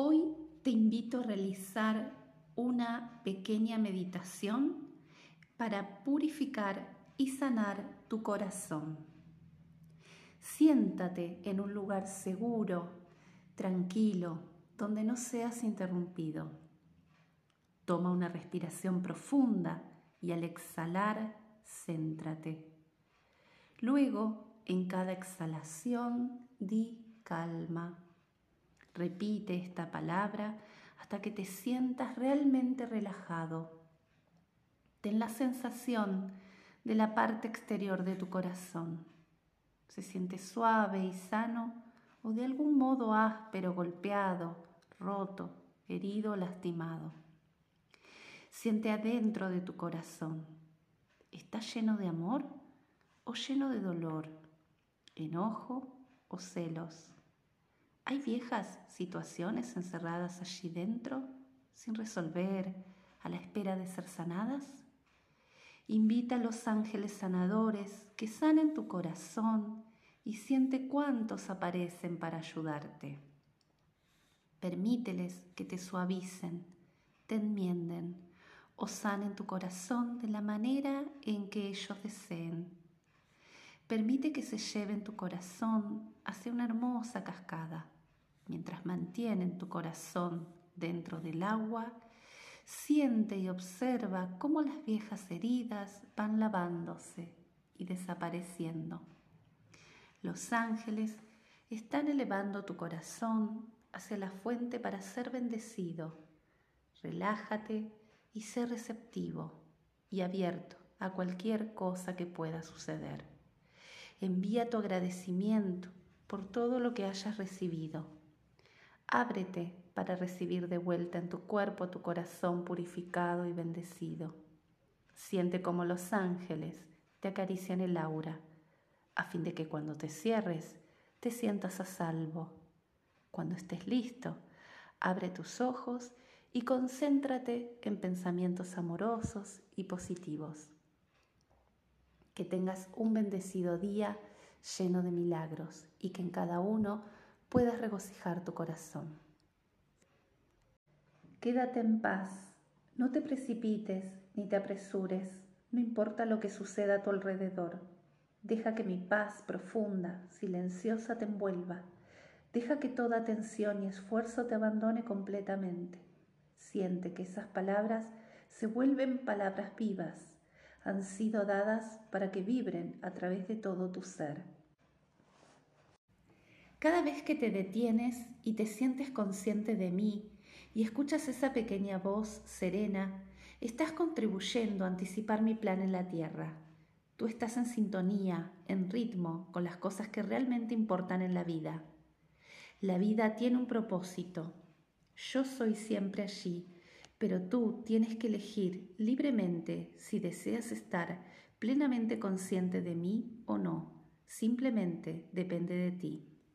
Hoy te invito a realizar una pequeña meditación para purificar y sanar tu corazón. Siéntate en un lugar seguro, tranquilo, donde no seas interrumpido. Toma una respiración profunda y al exhalar, céntrate. Luego, en cada exhalación, di calma. Repite esta palabra hasta que te sientas realmente relajado. Ten la sensación de la parte exterior de tu corazón. Se siente suave y sano o de algún modo áspero, golpeado, roto, herido, lastimado. Siente adentro de tu corazón. ¿Está lleno de amor o lleno de dolor, enojo o celos? ¿Hay viejas situaciones encerradas allí dentro sin resolver a la espera de ser sanadas? Invita a los ángeles sanadores que sanen tu corazón y siente cuántos aparecen para ayudarte. Permíteles que te suavicen, te enmienden o sanen tu corazón de la manera en que ellos deseen. Permite que se lleven tu corazón hacia una hermosa cascada mientras mantienen tu corazón dentro del agua, siente y observa cómo las viejas heridas van lavándose y desapareciendo. Los ángeles están elevando tu corazón hacia la fuente para ser bendecido. Relájate y sé receptivo y abierto a cualquier cosa que pueda suceder. Envía tu agradecimiento por todo lo que hayas recibido Ábrete para recibir de vuelta en tu cuerpo tu corazón purificado y bendecido. Siente como los ángeles te acarician el aura, a fin de que cuando te cierres te sientas a salvo. Cuando estés listo, abre tus ojos y concéntrate en pensamientos amorosos y positivos. Que tengas un bendecido día lleno de milagros y que en cada uno puedas regocijar tu corazón. Quédate en paz, no te precipites ni te apresures, no importa lo que suceda a tu alrededor. Deja que mi paz profunda, silenciosa te envuelva. Deja que toda tensión y esfuerzo te abandone completamente. Siente que esas palabras se vuelven palabras vivas. Han sido dadas para que vibren a través de todo tu ser. Cada vez que te detienes y te sientes consciente de mí y escuchas esa pequeña voz serena, estás contribuyendo a anticipar mi plan en la tierra. Tú estás en sintonía, en ritmo con las cosas que realmente importan en la vida. La vida tiene un propósito. Yo soy siempre allí, pero tú tienes que elegir libremente si deseas estar plenamente consciente de mí o no. Simplemente depende de ti.